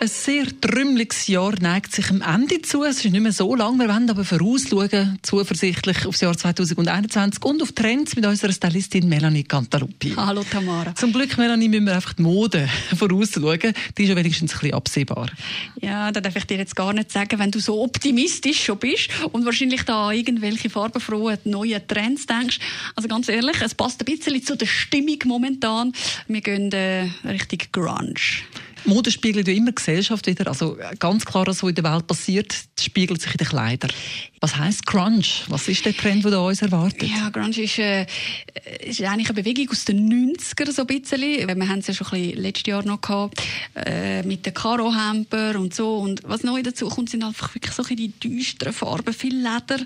Ein sehr trümmeliges Jahr neigt sich am Ende zu. Es ist nicht mehr so lang. Wir wollen aber vorausschauen, zuversichtlich aufs Jahr 2021 und auf Trends mit unserer Stylistin Melanie Cantaluppi. Hallo Tamara. Zum Glück, Melanie, müssen wir einfach die Mode vorausschauen. Die ist ja wenigstens ein bisschen absehbar. Ja, da darf ich dir jetzt gar nicht sagen, wenn du so optimistisch schon bist und wahrscheinlich da an irgendwelche farbenfrohen neuen Trends denkst. Also ganz ehrlich, es passt ein bisschen zu der Stimmung momentan. Wir gehen äh, Richtung Grunge. Mode spiegelt ja immer Gesellschaft wieder. Also ganz klar, was in der Welt passiert, spiegelt sich in den Kleidern. Was heißt Grunge? Was ist der Trend, der uns erwartet? Ja, Grunge ist, äh, ist eigentlich eine Bewegung aus den 90ern so ein bisschen. Wir haben es ja schon ein bisschen letztes Jahr noch gehabt, äh, mit den Karo-Hemper und so. Und was neu dazu kommt, sind einfach wirklich so die düsteren Farben. Viel Leder,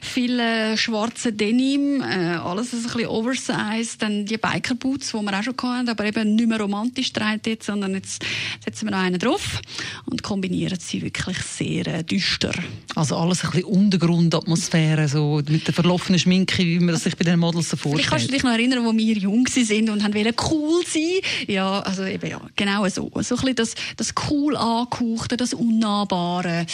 viel äh, schwarze Denim, äh, alles ein bisschen oversized. Dann die Biker-Boots, die wir auch schon hatten, aber eben nicht mehr romantisch getragen jetzt, sondern jetzt setzen wir noch einen drauf und kombinieren sie wirklich sehr äh, düster. Also alles ein bisschen Untergrundatmosphäre, so mit der verlaufenen Schminke, wie man das sich bei den Models so vorstellt. Kannst du dich noch erinnern, wo wir jung sind und haben wollen cool sein. Ja, also eben ja, genau so. So ein bisschen das, das cool angehauchte, das Unnahbare.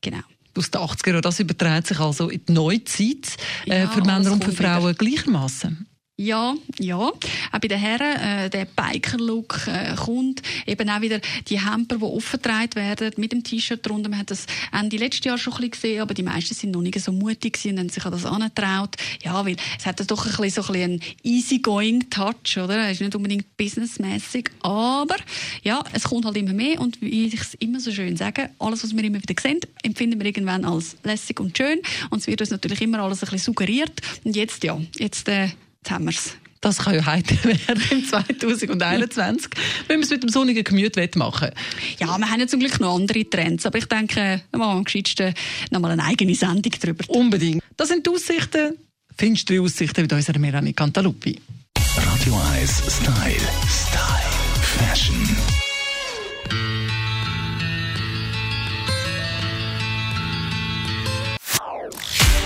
Genau aus den 80er Jahren. Das überträgt sich also in die Neuzeit äh, ja, für Männer und für Frauen gleichermaßen. Ja, ja. Auch bei den Herren, äh, der Biker-Look äh, kommt. Eben auch wieder die Hemper, die aufgetragen werden mit dem T-Shirt drunter. Man hat das Ende letztes Jahr schon ein bisschen gesehen, aber die meisten sind noch nicht so mutig und haben sich an das angetraut. Ja, weil es hat doch ein bisschen so ein bisschen einen easygoing Touch, oder? Es ist nicht unbedingt businessmäßig, aber ja, es kommt halt immer mehr und wie ich es immer so schön sage, alles, was wir immer wieder sehen, empfinden wir irgendwann als lässig und schön und es wird uns natürlich immer alles ein bisschen suggeriert und jetzt, ja, jetzt äh, Jetzt haben wir es. Das kann ja heute werden im 2021, wenn wir es mit dem sonnigen Gemüt machen Ja, wir haben ja zum Glück noch andere Trends, aber ich denke, wir machen am gescheitsten noch mal eine eigene Sendung darüber. Unbedingt. Das sind die Aussichten, finstere Aussichten mit unserer Melanie Cantaluppi. Radio 1 Style. Style.